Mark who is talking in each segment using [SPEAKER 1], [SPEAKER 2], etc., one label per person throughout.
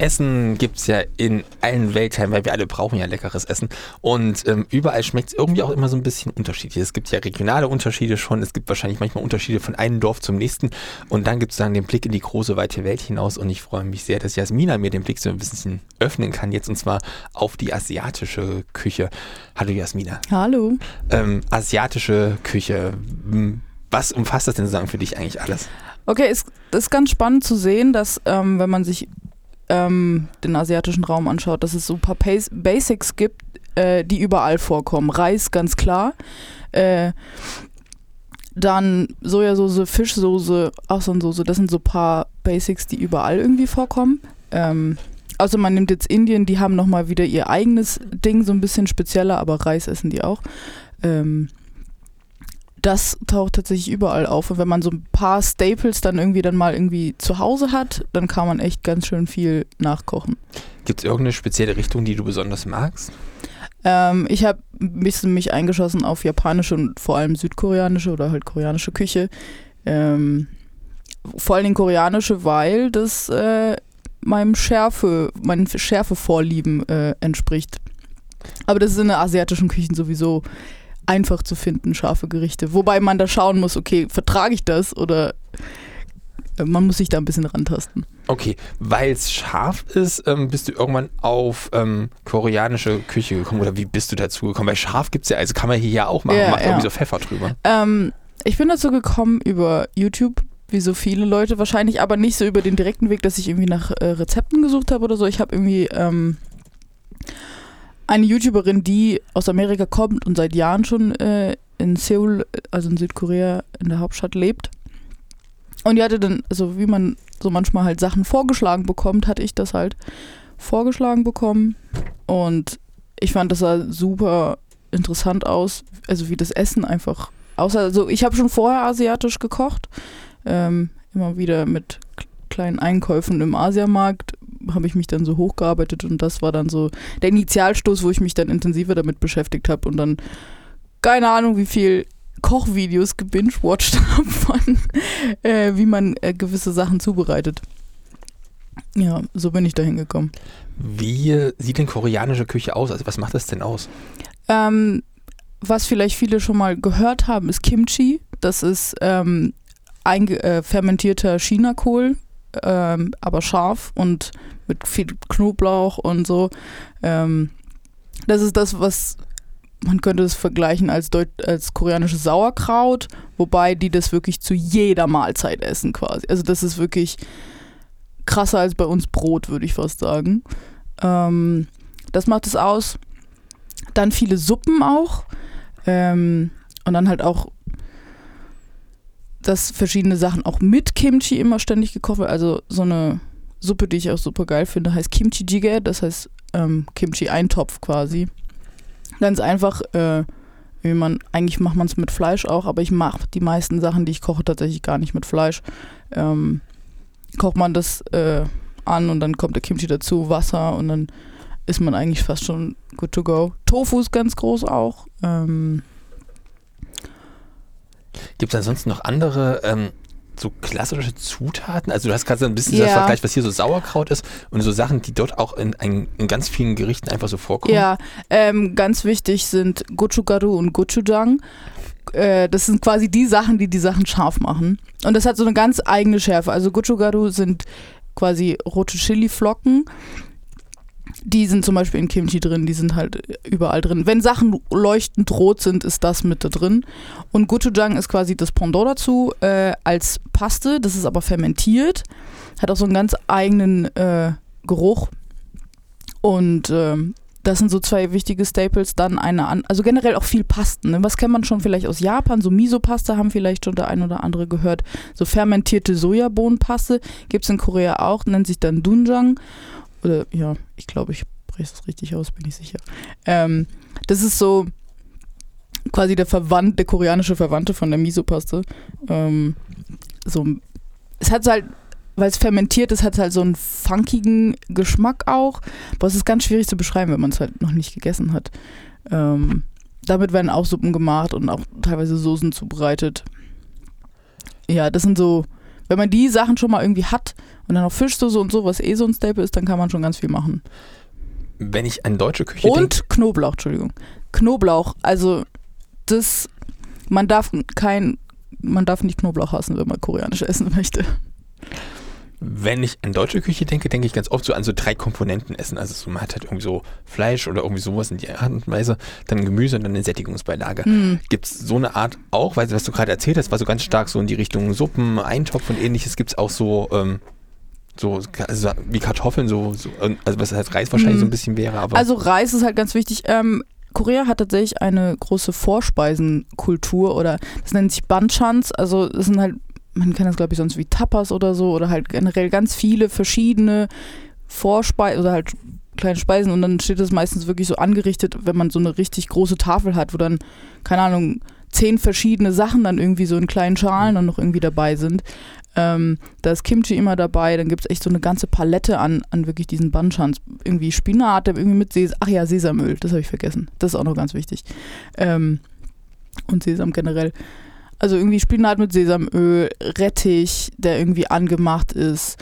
[SPEAKER 1] Essen gibt es ja in allen Weltteilen, weil wir alle brauchen ja leckeres Essen. Und ähm, überall schmeckt es irgendwie auch immer so ein bisschen unterschiedlich. Es gibt ja regionale Unterschiede schon, es gibt wahrscheinlich manchmal Unterschiede von einem Dorf zum nächsten. Und dann gibt es dann den Blick in die große, weite Welt hinaus. Und ich freue mich sehr, dass Jasmina mir den Blick so ein bisschen öffnen kann jetzt und zwar auf die asiatische Küche. Hallo Jasmina.
[SPEAKER 2] Hallo.
[SPEAKER 1] Ähm, asiatische Küche. Was umfasst das denn sozusagen für dich eigentlich alles?
[SPEAKER 2] Okay, es ist ganz spannend zu sehen, dass ähm, wenn man sich ähm, den asiatischen Raum anschaut, dass es so ein paar Basics gibt, äh, die überall vorkommen. Reis ganz klar. Äh, dann Sojasauce, Fischsoße, Austernsoße, das sind so ein paar Basics, die überall irgendwie vorkommen. Ähm, also man nimmt jetzt Indien, die haben nochmal wieder ihr eigenes Ding, so ein bisschen spezieller, aber Reis essen die auch. Ähm, das taucht tatsächlich überall auf. Und wenn man so ein paar Staples dann irgendwie dann mal irgendwie zu Hause hat, dann kann man echt ganz schön viel nachkochen.
[SPEAKER 1] Gibt es irgendeine spezielle Richtung, die du besonders magst?
[SPEAKER 2] Ähm, ich habe ein bisschen mich eingeschossen auf japanische und vor allem südkoreanische oder halt koreanische Küche. Ähm, vor allem koreanische, weil das äh, meinem Schärfe, meinen Schärfevorlieben äh, entspricht. Aber das ist in der asiatischen Küche sowieso einfach zu finden, scharfe Gerichte. Wobei man da schauen muss, okay, vertrage ich das oder äh, man muss sich da ein bisschen rantasten.
[SPEAKER 1] Okay, weil es scharf ist, ähm, bist du irgendwann auf ähm, koreanische Küche gekommen oder wie bist du dazu gekommen? Weil scharf gibt es ja, also kann man hier ja auch machen, ja, macht ja. irgendwie so Pfeffer drüber.
[SPEAKER 2] Ähm, ich bin dazu gekommen über YouTube, wie so viele Leute wahrscheinlich, aber nicht so über den direkten Weg, dass ich irgendwie nach äh, Rezepten gesucht habe oder so. Ich habe irgendwie ähm, eine YouTuberin, die aus Amerika kommt und seit Jahren schon äh, in Seoul, also in Südkorea, in der Hauptstadt lebt. Und die hatte dann, also wie man so manchmal halt Sachen vorgeschlagen bekommt, hatte ich das halt vorgeschlagen bekommen. Und ich fand, das sah super interessant aus, also wie das Essen einfach aussah. Also ich habe schon vorher asiatisch gekocht, ähm, immer wieder mit kleinen Einkäufen im Asiamarkt habe ich mich dann so hochgearbeitet und das war dann so der Initialstoß, wo ich mich dann intensiver damit beschäftigt habe und dann keine Ahnung, wie viel Kochvideos gebingewatcht habe von, äh, wie man äh, gewisse Sachen zubereitet. Ja, so bin ich da hingekommen.
[SPEAKER 1] Wie sieht denn koreanische Küche aus? Also was macht das denn aus?
[SPEAKER 2] Ähm, was vielleicht viele schon mal gehört haben, ist Kimchi. Das ist ähm, äh, fermentierter Chinakohl, ähm, aber scharf und mit viel Knoblauch und so. Ähm, das ist das, was man könnte es vergleichen als, Deut als koreanisches Sauerkraut, wobei die das wirklich zu jeder Mahlzeit essen quasi. Also das ist wirklich krasser als bei uns Brot, würde ich fast sagen. Ähm, das macht es aus. Dann viele Suppen auch. Ähm, und dann halt auch dass verschiedene Sachen auch mit Kimchi immer ständig gekocht werden. Also so eine Suppe, die ich auch super geil finde, heißt Kimchi Jjigae, das heißt ähm, Kimchi-Eintopf quasi. Ganz einfach, äh, wie man, eigentlich macht man es mit Fleisch auch, aber ich mache die meisten Sachen, die ich koche, tatsächlich gar nicht mit Fleisch. Ähm, kocht man das äh, an und dann kommt der Kimchi dazu, Wasser und dann ist man eigentlich fast schon good to go. Tofu ist ganz groß auch. Ähm,
[SPEAKER 1] Gibt es ansonsten noch andere ähm, so klassische Zutaten? Also du hast gerade so ein bisschen ja. das Vergleich, was hier so Sauerkraut ist und so Sachen, die dort auch in, in, in ganz vielen Gerichten einfach so vorkommen.
[SPEAKER 2] Ja, ähm, ganz wichtig sind Gochugaru und Gochujang. Äh, das sind quasi die Sachen, die die Sachen scharf machen. Und das hat so eine ganz eigene Schärfe. Also Gochugaru sind quasi rote Chili-Flocken die sind zum Beispiel in Kimchi drin, die sind halt überall drin. Wenn Sachen leuchtend rot sind, ist das mit da drin. Und Gochujang ist quasi das Pendant dazu äh, als Paste, das ist aber fermentiert, hat auch so einen ganz eigenen äh, Geruch. Und äh, das sind so zwei wichtige Staples. Dann eine, an also generell auch viel Pasten. Ne? Was kennt man schon vielleicht aus Japan? So Miso-Paste haben vielleicht schon der ein oder andere gehört. So fermentierte Sojabohnenpaste gibt es in Korea auch, nennt sich dann Dunjang. Oder ja, ich glaube, ich spreche es richtig aus, bin ich sicher. Ähm, das ist so quasi der Verwandt, der koreanische Verwandte von der Miso-Paste. Ähm, so, es hat halt, weil es fermentiert ist, hat es halt so einen funkigen Geschmack auch. Aber es ist ganz schwierig zu beschreiben, wenn man es halt noch nicht gegessen hat. Ähm, damit werden auch Suppen gemacht und auch teilweise Soßen zubereitet. Ja, das sind so Wenn man die Sachen schon mal irgendwie hat und dann noch Fischsoße und so, was eh so ein Staple ist, dann kann man schon ganz viel machen.
[SPEAKER 1] Wenn ich an deutsche Küche
[SPEAKER 2] Und
[SPEAKER 1] denke.
[SPEAKER 2] Knoblauch, Entschuldigung. Knoblauch, also das, man darf kein, man darf nicht Knoblauch hassen, wenn man koreanisch essen möchte.
[SPEAKER 1] Wenn ich an deutsche Küche denke, denke ich ganz oft so an so drei Komponenten essen. Also so, man hat halt irgendwie so Fleisch oder irgendwie sowas in die Art und Weise, dann Gemüse und dann eine Sättigungsbeilage.
[SPEAKER 2] Hm.
[SPEAKER 1] Gibt es so eine Art auch, weil was du gerade erzählt hast, war so ganz stark so in die Richtung Suppen, Eintopf und ähnliches. Gibt es auch so, ähm, so also wie Kartoffeln, so, so also was halt Reis wahrscheinlich
[SPEAKER 2] Mhm.
[SPEAKER 1] so ein bisschen wäre, aber
[SPEAKER 2] Also Reis ist halt ganz wichtig. Ähm, Korea hat tatsächlich eine große Vorspeisenkultur oder das nennt sich Banchans. Also das sind halt, man kennt das glaube ich sonst wie Tapas oder so oder halt generell ganz viele verschiedene Vorspeisen oder halt kleine Speisen und dann steht das meistens wirklich so angerichtet, wenn man so eine richtig große Tafel hat, wo dann, keine Ahnung, zehn verschiedene Sachen dann irgendwie so in kleinen Schalen dann noch irgendwie dabei sind. Ähm, da ist Kimchi immer dabei, dann gibt es echt so eine ganze Palette an, an wirklich diesen Banchans. Irgendwie Spinat, der irgendwie mit Sesam, ach ja, Sesamöl, das habe ich vergessen. Das ist auch noch ganz wichtig. Ähm, und Sesam generell. Also irgendwie Spinat mit Sesamöl, Rettich, der irgendwie angemacht ist.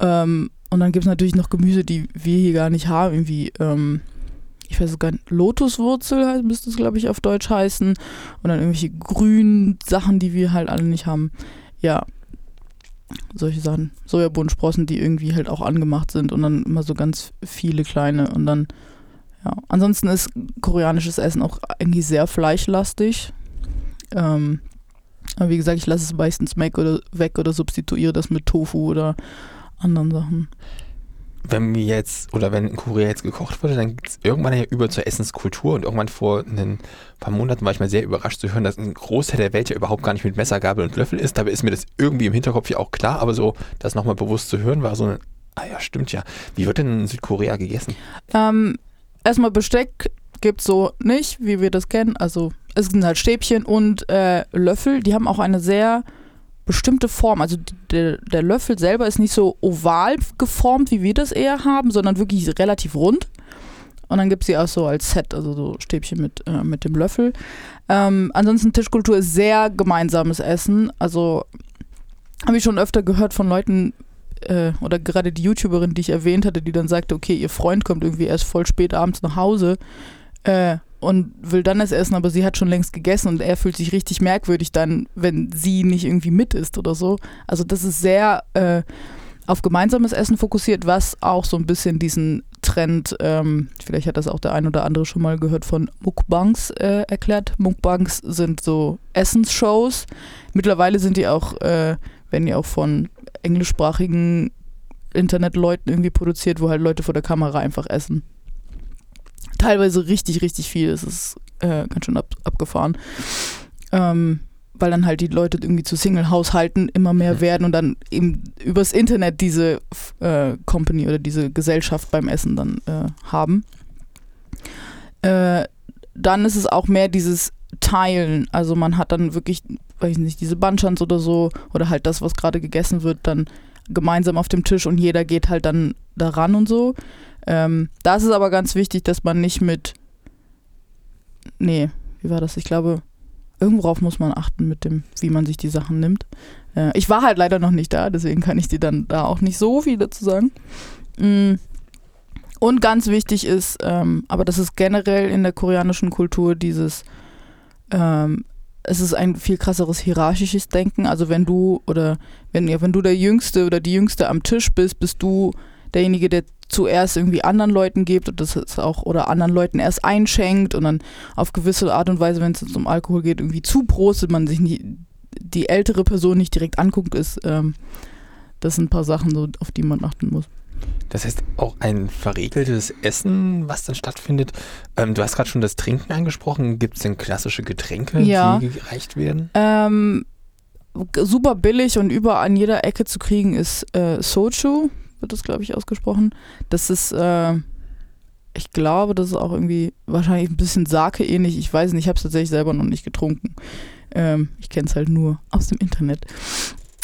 [SPEAKER 2] Ähm, und dann gibt es natürlich noch Gemüse, die wir hier gar nicht haben. Irgendwie, ähm, ich weiß gar nicht, Lotuswurzel müsste es, glaube ich, auf Deutsch heißen. Und dann irgendwelche grünen Sachen, die wir halt alle nicht haben. Ja, solche Sachen. Sojabohnensprossen, die irgendwie halt auch angemacht sind und dann immer so ganz viele kleine und dann, ja. Ansonsten ist koreanisches Essen auch eigentlich sehr fleischlastig. Ähm, aber wie gesagt, ich lasse es meistens weg oder, weg oder substituiere das mit Tofu oder anderen Sachen.
[SPEAKER 1] Wenn wir jetzt, oder wenn in Korea jetzt gekocht wurde, dann geht es irgendwann ja über zur Essenskultur und irgendwann vor ein paar Monaten war ich mal sehr überrascht zu hören, dass ein Großteil der Welt ja überhaupt gar nicht mit Messer, Gabel und Löffel ist. Dabei ist mir das irgendwie im Hinterkopf ja auch klar, aber so das nochmal bewusst zu hören war so ein, ah ja, stimmt ja. Wie wird denn in Südkorea gegessen?
[SPEAKER 2] Ähm, erstmal Besteck gibt's so nicht, wie wir das kennen. Also es sind halt Stäbchen und äh, Löffel. Die haben auch eine sehr bestimmte Form. Also der, der Löffel selber ist nicht so oval geformt, wie wir das eher haben, sondern wirklich relativ rund. Und dann gibt es sie auch so als Set, also so Stäbchen mit, äh, mit dem Löffel. Ähm, ansonsten Tischkultur ist sehr gemeinsames Essen. Also habe ich schon öfter gehört von Leuten, äh, oder gerade die YouTuberin, die ich erwähnt hatte, die dann sagte, okay, ihr Freund kommt irgendwie erst voll spät abends nach Hause äh, und will dann das essen, aber sie hat schon längst gegessen und er fühlt sich richtig merkwürdig dann, wenn sie nicht irgendwie mit isst oder so. Also das ist sehr äh, auf gemeinsames Essen fokussiert, was auch so ein bisschen diesen Trend, ähm, vielleicht hat das auch der ein oder andere schon mal gehört, von Mukbangs äh, erklärt. Mukbangs sind so Essensshows. Mittlerweile sind die auch, äh, werden die auch von englischsprachigen Internetleuten irgendwie produziert, wo halt Leute vor der Kamera einfach essen. Teilweise richtig, richtig viel. Es ist äh, ganz schön ab, abgefahren. Ähm, weil dann halt die Leute irgendwie zu Single-Haushalten immer mehr werden und dann eben übers Internet diese äh, Company oder diese Gesellschaft beim Essen dann äh, haben. Äh, dann ist es auch mehr dieses Teilen. Also man hat dann wirklich, weiß ich nicht, diese Banchans oder so oder halt das, was gerade gegessen wird, dann gemeinsam auf dem Tisch und jeder geht halt dann daran und so. Ähm, da ist es aber ganz wichtig, dass man nicht mit, nee, wie war das? Ich glaube, irgendworauf muss man achten mit dem, wie man sich die Sachen nimmt. Äh, ich war halt leider noch nicht da, deswegen kann ich dir dann da auch nicht so viel dazu sagen. Mm. Und ganz wichtig ist, ähm, aber das ist generell in der koreanischen Kultur dieses, ähm, es ist ein viel krasseres hierarchisches Denken. Also wenn du oder wenn, ja, wenn du der Jüngste oder die Jüngste am Tisch bist, bist du derjenige, der zuerst irgendwie anderen Leuten gibt und das ist auch oder anderen Leuten erst einschenkt und dann auf gewisse Art und Weise, wenn es jetzt um Alkohol geht, irgendwie zuprostet, man sich nie, die ältere Person nicht direkt anguckt, ist ähm, das sind ein paar Sachen, so, auf die man achten muss.
[SPEAKER 1] Das heißt auch ein verregeltes Essen, was dann stattfindet. Ähm, du hast gerade schon das Trinken angesprochen. Gibt es denn klassische Getränke,
[SPEAKER 2] Ja.
[SPEAKER 1] die gereicht werden?
[SPEAKER 2] Ähm, super billig und überall an jeder Ecke zu kriegen ist äh, Soju, wird das glaube ich ausgesprochen. Das ist, äh, ich glaube, das ist auch irgendwie wahrscheinlich ein bisschen Sake ähnlich. Ich weiß nicht, ich habe es tatsächlich selber noch nicht getrunken. Ähm, ich kenne es halt nur aus dem Internet.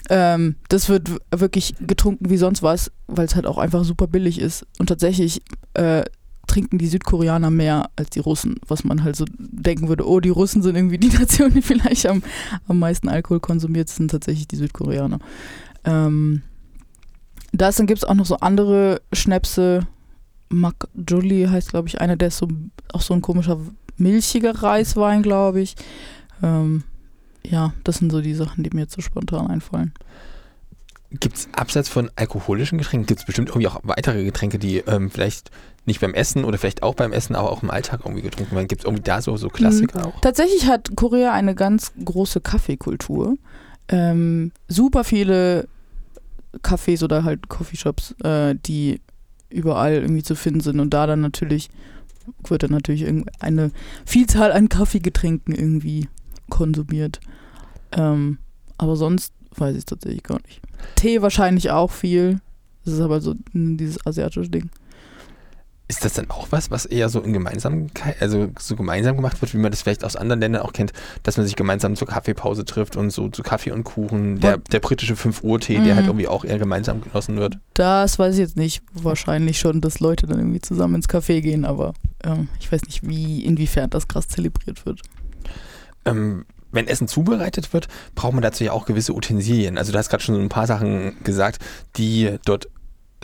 [SPEAKER 2] Ähm, das wird wirklich getrunken wie sonst was, weil es halt auch einfach super billig ist. Und tatsächlich äh, trinken die Südkoreaner mehr als die Russen, was man halt so denken würde, oh, die Russen sind irgendwie die Nation, die vielleicht am, am meisten Alkohol konsumiert, sind tatsächlich die Südkoreaner. Ähm, das, dann gibt es auch noch so andere Schnäpse. Mac Jolie heißt, glaube ich, einer, der ist so auch so ein komischer milchiger Reiswein, glaube ich. Ähm, ja, das sind so die Sachen, die mir jetzt so spontan einfallen.
[SPEAKER 1] Gibt es abseits von alkoholischen Getränken, gibt es bestimmt irgendwie auch weitere Getränke, die ähm, vielleicht nicht beim Essen oder vielleicht auch beim Essen, aber auch im Alltag irgendwie getrunken werden? Gibt es irgendwie da so, so Klassiker mhm. auch?
[SPEAKER 2] Tatsächlich hat Korea eine ganz große Kaffeekultur. Ähm, super viele Cafés oder halt Coffeeshops, äh, die überall irgendwie zu finden sind und da dann natürlich wird dann natürlich eine Vielzahl an Kaffeegetränken irgendwie konsumiert. Ähm, aber sonst weiß ich es tatsächlich gar nicht. Tee wahrscheinlich auch viel. Das ist aber so dieses asiatische Ding.
[SPEAKER 1] Ist das dann auch was, was eher so in Gemeinsamkeit, also so gemeinsam gemacht wird, wie man das vielleicht aus anderen Ländern auch kennt, dass man sich gemeinsam zur Kaffeepause trifft und so zu Kaffee und Kuchen, der, der britische 5 Uhr Tee, mhm. der halt mhm. irgendwie auch eher gemeinsam genossen wird?
[SPEAKER 2] Das weiß ich jetzt nicht. Wahrscheinlich schon, dass Leute dann irgendwie zusammen ins Café gehen, aber ähm, ich weiß nicht, wie, inwiefern das krass zelebriert wird.
[SPEAKER 1] Ähm, wenn Essen zubereitet wird, braucht man dazu ja auch gewisse Utensilien. Also du hast gerade schon so ein paar Sachen gesagt, die dort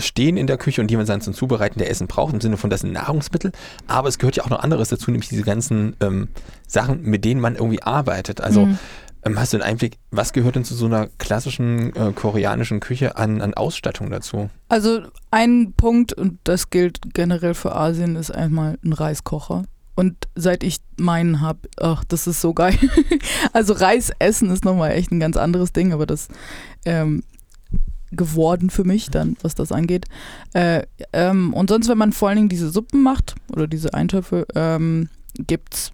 [SPEAKER 1] stehen in der Küche und die man dann zum Zubereiten der Essen braucht, im Sinne von, das sind Nahrungsmittel. Aber es gehört ja auch noch anderes dazu, nämlich diese ganzen ähm, Sachen, mit denen man irgendwie arbeitet. Also mhm. ähm, hast du einen Einblick, was gehört denn zu so einer klassischen äh, koreanischen Küche an, an Ausstattung dazu?
[SPEAKER 2] Also ein Punkt, und das gilt generell für Asien, ist einmal ein Reiskocher. Und seit ich meinen habe, ach, das ist so geil. also Reis essen ist nochmal echt ein ganz anderes Ding, aber das ähm, geworden für mich dann, was das angeht. Äh, ähm, und sonst, wenn man vor allen Dingen diese Suppen macht oder diese Eintöpfe, ähm, gibt's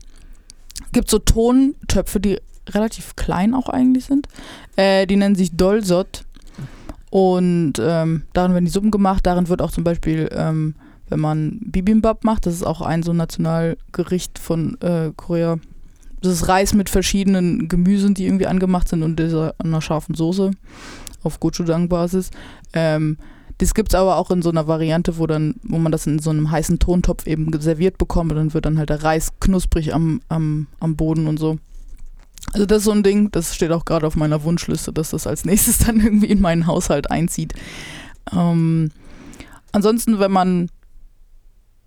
[SPEAKER 2] gibt so Tontöpfe, die relativ klein auch eigentlich sind. Äh, die nennen sich Dolsot. Und ähm, darin werden die Suppen gemacht. Darin wird auch zum Beispiel, ähm, wenn man Bibimbap macht, das ist auch ein so Nationalgericht von äh, Korea. Das ist Reis mit verschiedenen Gemüsen, die irgendwie angemacht sind und dieser, einer scharfen Soße auf Gochujang-Basis. Ähm, das gibt es aber auch in so einer Variante, wo dann, wo man das in so einem heißen Tontopf eben serviert bekommt und dann wird dann halt der Reis knusprig am, am, am Boden und so. Also das ist so ein Ding, das steht auch gerade auf meiner Wunschliste, dass das als nächstes dann irgendwie in meinen Haushalt einzieht. Ähm, ansonsten, wenn man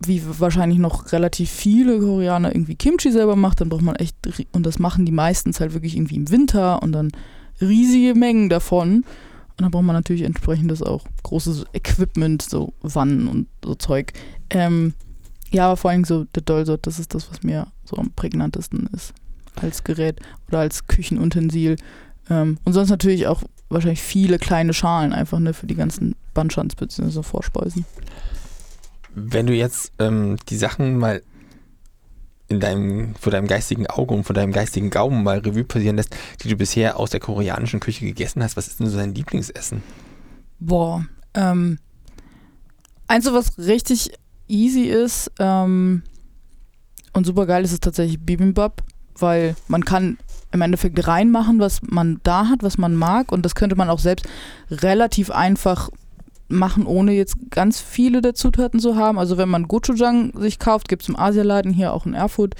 [SPEAKER 2] wie wahrscheinlich noch relativ viele Koreaner irgendwie Kimchi selber macht, dann braucht man echt, und das machen die meistens halt wirklich irgendwie im Winter und dann riesige Mengen davon. Und dann braucht man natürlich entsprechendes auch großes Equipment, so Wannen und so Zeug. Ähm, ja, aber vor allem so der Dolsot, das ist das, was mir so am prägnantesten ist als Gerät oder als Küchenutensil. Ähm, und sonst natürlich auch wahrscheinlich viele kleine Schalen einfach ne, für die ganzen Bandschans bzw. Vorspeisen.
[SPEAKER 1] Wenn du jetzt ähm, die Sachen mal in deinem, vor deinem geistigen Auge und vor deinem geistigen Gaumen mal Revue passieren lässt, die du bisher aus der koreanischen Küche gegessen hast, was ist denn so dein Lieblingsessen?
[SPEAKER 2] Boah, ähm, eins, was richtig easy ist ähm, und super geil ist, ist tatsächlich Bibimbap, weil man kann im Endeffekt reinmachen, was man da hat, was man mag und das könnte man auch selbst relativ einfach machen, ohne jetzt ganz viele der Zutaten zu haben. Also wenn man Gochujang sich kauft, gibt es im Asialaden hier auch in Erfurt,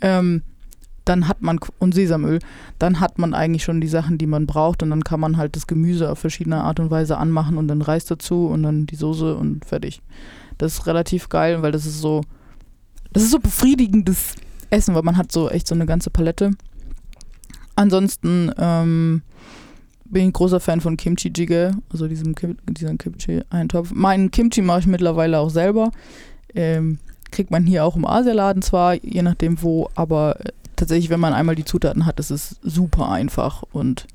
[SPEAKER 2] ähm, dann hat man, und Sesamöl, dann hat man eigentlich schon die Sachen, die man braucht und dann kann man halt das Gemüse auf verschiedene Art und Weise anmachen und dann Reis dazu und dann die Soße und fertig. Das ist relativ geil, weil das ist so, das ist so befriedigendes Essen, weil man hat so echt so eine ganze Palette. Ansonsten, ähm, bin ich ein großer Fan von Kimchi Jjigae, also diesem, Kim, diesem Kimchi-Eintopf. Meinen Kimchi mache ich mittlerweile auch selber. Ähm, kriegt man hier auch im Asialaden zwar, je nachdem wo, aber äh, tatsächlich, wenn man einmal die Zutaten hat, ist es super einfach und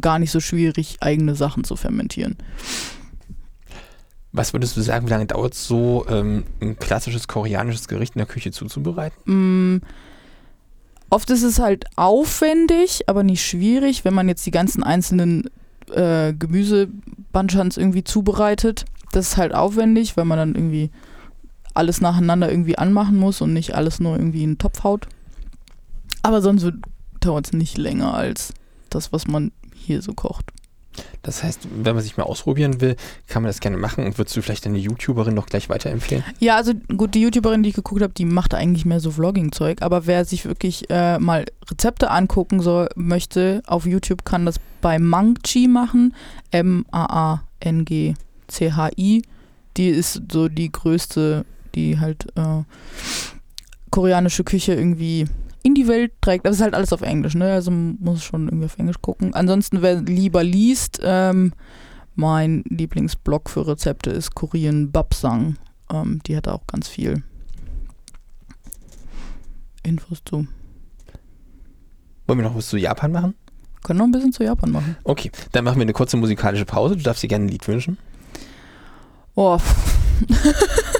[SPEAKER 2] gar nicht so schwierig, eigene Sachen zu fermentieren.
[SPEAKER 1] Was würdest du sagen, wie lange dauert es so, ähm, ein klassisches koreanisches Gericht in der Küche zuzubereiten?
[SPEAKER 2] Mm, Oft ist es halt aufwendig, aber nicht schwierig, wenn man jetzt die ganzen einzelnen äh, Gemüsebanchans irgendwie zubereitet. Das ist halt aufwendig, weil man dann irgendwie alles nacheinander irgendwie anmachen muss und nicht alles nur irgendwie in den Topf haut. Aber sonst dauert es nicht länger als das, was man hier so kocht.
[SPEAKER 1] Das heißt, wenn man sich mal ausprobieren will, kann man das gerne machen. Und würdest du vielleicht deine YouTuberin noch gleich weiterempfehlen?
[SPEAKER 2] Ja, also gut, die YouTuberin, die ich geguckt habe, die macht eigentlich mehr so Vlogging-Zeug. Aber wer sich wirklich äh, mal Rezepte angucken soll, möchte, auf YouTube kann das bei Mangchi machen. M-A-A-N-G-C-H-I. Die ist so die größte, die halt äh, koreanische Küche irgendwie in die Welt trägt. Das ist halt alles auf Englisch, ne? Also man muss schon irgendwie auf Englisch gucken. Ansonsten, wer lieber liest, ähm, mein Lieblingsblog für Rezepte ist Korean Babsang. Ähm, die hat auch ganz viel Infos zu.
[SPEAKER 1] Wollen wir noch was zu Japan machen?
[SPEAKER 2] Können noch ein bisschen zu Japan machen.
[SPEAKER 1] Okay, dann machen wir eine kurze musikalische Pause. Du darfst dir gerne ein Lied wünschen.
[SPEAKER 2] Oh.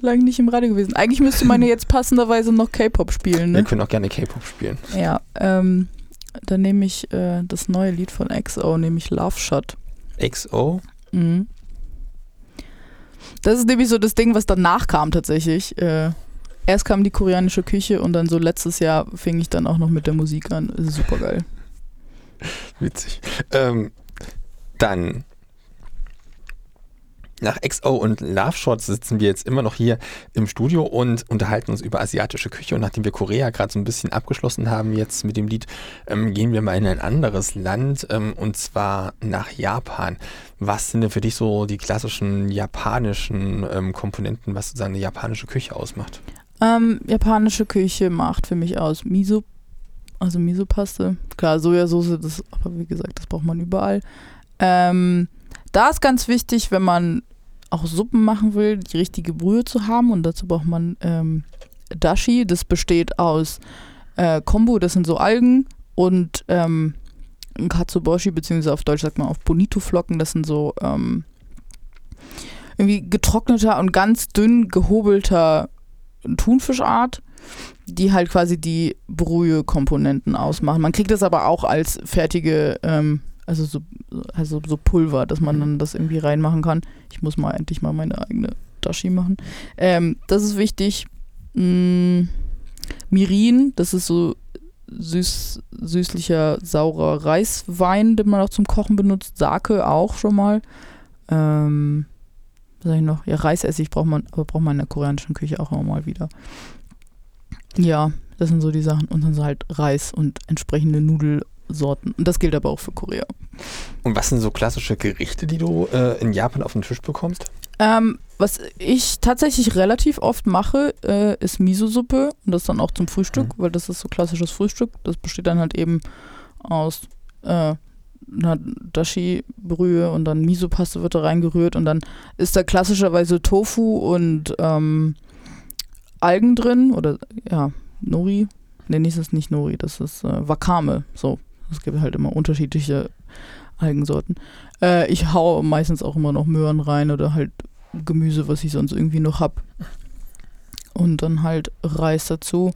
[SPEAKER 2] Lange nicht im Radio gewesen. Eigentlich müsste man ja jetzt passenderweise noch K-Pop spielen,
[SPEAKER 1] Wir
[SPEAKER 2] ne?
[SPEAKER 1] können auch gerne K-Pop spielen.
[SPEAKER 2] Ja, ähm, dann nehme ich äh, das neue Lied von XO, nämlich Love Shot.
[SPEAKER 1] XO.
[SPEAKER 2] Mhm. Das ist nämlich so das Ding, was danach kam tatsächlich. Äh, erst kam die koreanische Küche und dann so letztes Jahr fing ich dann auch noch mit der Musik an. Super geil.
[SPEAKER 1] Witzig. Ähm, dann nach XO und Love Shots sitzen wir jetzt immer noch hier im Studio und unterhalten uns über asiatische Küche. Und nachdem wir Korea gerade so ein bisschen abgeschlossen haben jetzt mit dem Lied, ähm, gehen wir mal in ein anderes Land ähm, und zwar nach Japan. Was sind denn für dich so die klassischen japanischen ähm, Komponenten, was sozusagen eine japanische Küche ausmacht?
[SPEAKER 2] Ähm, japanische Küche macht für mich aus Miso, also Miso-Paste. Klar, Sojasauce, das, aber wie gesagt, das braucht man überall. Ähm, da ist ganz wichtig, wenn man auch Suppen machen will, die richtige Brühe zu haben und dazu braucht man ähm, Dashi. Das besteht aus äh, Kombu, das sind so Algen und ähm, Katsuboshi, beziehungsweise auf Deutsch sagt man auf Bonito-Flocken, das sind so ähm, irgendwie getrockneter und ganz dünn gehobelter Thunfischart, die halt quasi die Brühe-Komponenten ausmachen. Man kriegt das aber auch als fertige, ähm, also so, also so Pulver, dass man dann das irgendwie reinmachen kann. Ich muss mal endlich mal meine eigene Dashi machen. Ähm, das ist wichtig. Mm, Mirin, das ist so süß, süßlicher, saurer Reiswein, den man auch zum Kochen benutzt. Sake auch schon mal. Ähm, was sag ich noch? Ja, Reisessig braucht man, aber braucht man in der koreanischen Küche auch mal wieder. Ja, das sind so die Sachen. Und dann so halt Reis und entsprechende Nudelsorten. Und das gilt aber auch für Korea.
[SPEAKER 1] Und was sind so klassische Gerichte, die du äh, in Japan auf den Tisch bekommst?
[SPEAKER 2] Ähm, was ich tatsächlich relativ oft mache, äh, ist Miso-Suppe. Und das dann auch zum Frühstück, weil das ist so klassisches Frühstück. Das besteht dann halt eben aus äh, einer Dashi-Brühe und dann Miso-Paste wird da reingerührt. Und dann ist da klassischerweise Tofu und ähm, Algen drin. Oder ja, Nori. Nee, das ist nicht Nori, das ist äh, Wakame. So. Es gibt halt immer unterschiedliche Algensorten. Äh, ich hau meistens auch immer noch Möhren rein oder halt Gemüse, was ich sonst irgendwie noch hab. Und dann halt Reis dazu.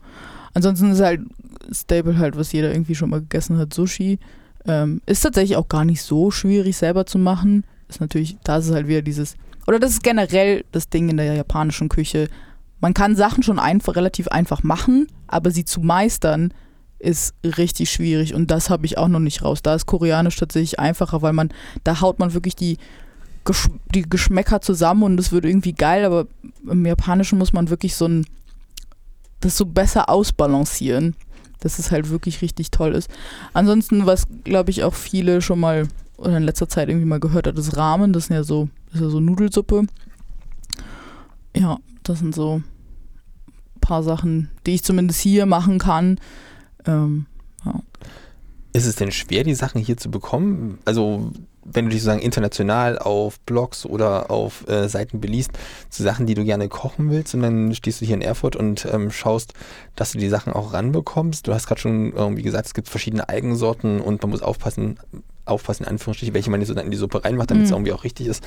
[SPEAKER 2] Ansonsten ist halt Staple halt, was jeder irgendwie schon mal gegessen hat, Sushi. Ähm, ist tatsächlich auch gar nicht so schwierig selber zu machen. Ist natürlich, da ist halt wieder dieses, oder das ist generell das Ding in der japanischen Küche. Man kann Sachen schon einfach, relativ einfach machen, aber sie zu meistern ist richtig schwierig und das habe ich auch noch nicht raus. Da ist Koreanisch tatsächlich einfacher, weil man, da haut man wirklich die, Gesch die Geschmäcker zusammen und es wird irgendwie geil, aber im Japanischen muss man wirklich so ein, das so besser ausbalancieren, dass es halt wirklich richtig toll ist. Ansonsten, was glaube ich auch viele schon mal oder in letzter Zeit irgendwie mal gehört hat, ist Ramen, das ist ja so, das ist ja so Nudelsuppe. Ja, das sind so paar Sachen, die ich zumindest hier machen kann. Ähm,
[SPEAKER 1] Ist es denn schwer, die Sachen hier zu bekommen? Also, wenn du dich sozusagen international auf Blogs oder auf äh, Seiten beliest, zu Sachen, die du gerne kochen willst, und dann stehst du hier in Erfurt und ähm, schaust, dass du die Sachen auch ranbekommst. Du hast gerade schon irgendwie gesagt, es gibt verschiedene Algensorten und man muss aufpassen, aufpassen, in Anführungsstrichen, welche man jetzt so dann in die Suppe reinmacht, damit es
[SPEAKER 2] Mhm.
[SPEAKER 1] irgendwie auch richtig ist.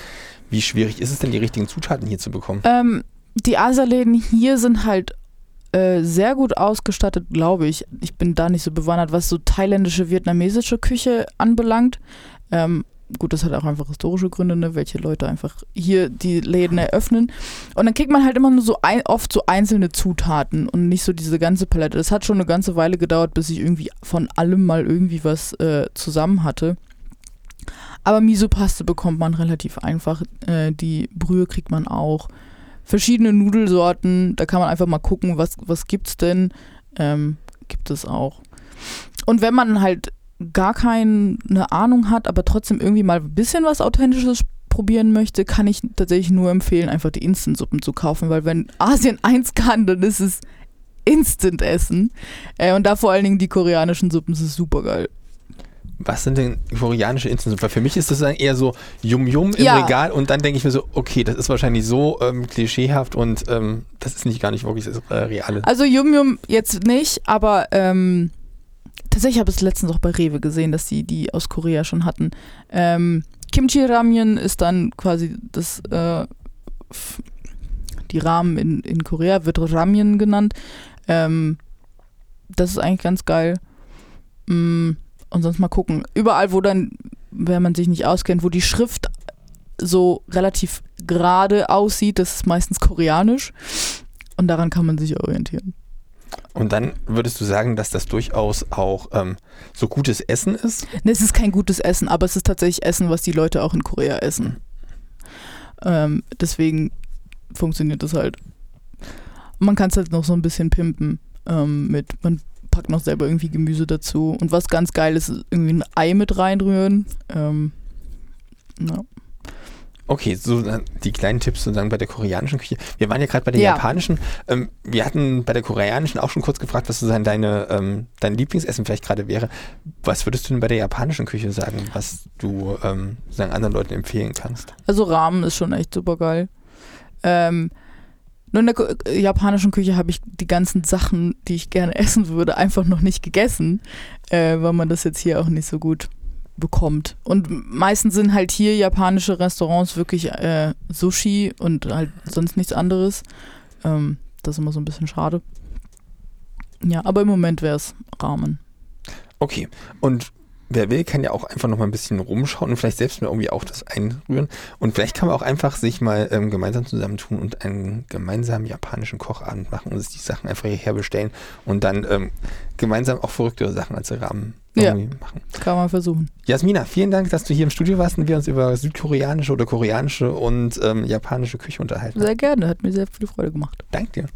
[SPEAKER 1] Wie schwierig ist es denn, die richtigen Zutaten hier zu bekommen?
[SPEAKER 2] Ähm, die Asialäden hier sind halt äh, sehr gut ausgestattet, glaube ich. Ich bin da nicht so bewandert, was so thailändische, vietnamesische Küche anbelangt. Ähm, gut, das hat auch einfach historische Gründe, ne, welche Leute einfach hier die Läden eröffnen. Und dann kriegt man halt immer nur so ein, oft so einzelne Zutaten und nicht so diese ganze Palette. Das hat schon eine ganze Weile gedauert, bis ich irgendwie von allem mal irgendwie was äh, zusammen hatte. Aber Miso-Paste bekommt man relativ einfach. Äh, die Brühe kriegt man auch. Verschiedene Nudelsorten, da kann man einfach mal gucken, was, was gibt's denn. Ähm, gibt es auch. Und wenn man halt gar keine Ahnung hat, aber trotzdem irgendwie mal ein bisschen was Authentisches probieren möchte, kann ich tatsächlich nur empfehlen, einfach die Instant-Suppen zu kaufen, weil wenn Asien eins kann, dann ist es Instant-Essen. Äh, und da vor allen Dingen die koreanischen Suppen, das ist super geil.
[SPEAKER 1] Was sind denn koreanische Instant-Suppen? Weil für mich ist das dann eher so Yum-Yum im
[SPEAKER 2] Ja.
[SPEAKER 1] Regal und dann denke ich mir so, okay, das ist wahrscheinlich so ähm, klischeehaft und ähm, das ist nicht gar nicht wirklich das äh, Reale.
[SPEAKER 2] Also Yum Yum jetzt nicht, aber ähm, tatsächlich habe ich es letztens auch bei Rewe gesehen, dass die die aus Korea schon hatten. Ähm, Kimchi Ramyun ist dann quasi das äh, die Ramen in, in Korea wird Ramyun genannt. Ähm, das ist eigentlich ganz geil. Mm, und sonst mal gucken. Überall, wo dann, wenn man sich nicht auskennt, wo die Schrift so relativ gerade aussieht, das ist meistens koreanisch. Und daran kann man sich orientieren.
[SPEAKER 1] Und dann würdest du sagen, dass das durchaus auch ähm, so gutes Essen ist?
[SPEAKER 2] Ne, es ist kein gutes Essen, aber es ist tatsächlich Essen, was die Leute auch in Korea essen. Ähm, deswegen funktioniert das halt. Man kann es halt noch so ein bisschen pimpen ähm, mit, man packt noch selber irgendwie Gemüse dazu. Und was ganz geil ist, irgendwie ein Ei mit reinrühren. Ähm, ja.
[SPEAKER 1] Okay, so dann die kleinen Tipps sozusagen bei der koreanischen Küche. Wir waren ja gerade bei der
[SPEAKER 2] Ja.
[SPEAKER 1] japanischen. Ähm, wir hatten bei der koreanischen auch schon kurz gefragt, was sozusagen deine, ähm, dein Lieblingsessen vielleicht gerade wäre. Was würdest du denn bei der japanischen Küche sagen, was du ähm, sozusagen anderen Leuten empfehlen kannst?
[SPEAKER 2] Also Ramen ist schon echt super geil. Ähm, nur in der äh, japanischen Küche habe ich die ganzen Sachen, die ich gerne essen würde, einfach noch nicht gegessen, äh, weil man das jetzt hier auch nicht so gut bekommt. Und meistens sind halt hier japanische Restaurants wirklich äh, Sushi und halt sonst nichts anderes. Ähm, das ist immer so ein bisschen schade. Ja, aber im Moment wäre es Ramen.
[SPEAKER 1] Okay, und wer will, kann ja auch einfach noch mal ein bisschen rumschauen und vielleicht selbst mal irgendwie auch das einrühren. Und vielleicht kann man auch einfach sich mal ähm, gemeinsam zusammentun und einen gemeinsamen japanischen Kochabend machen und sich die Sachen einfach hierher bestellen und dann ähm, gemeinsam auch verrücktere Sachen als Rahmen
[SPEAKER 2] Ja.
[SPEAKER 1] irgendwie machen.
[SPEAKER 2] Kann man versuchen.
[SPEAKER 1] Jasmina, vielen Dank, dass du hier im Studio warst und wir uns über südkoreanische oder koreanische und ähm, japanische Küche unterhalten.
[SPEAKER 2] Sehr gerne, hat mir sehr viel Freude gemacht.
[SPEAKER 1] Danke dir.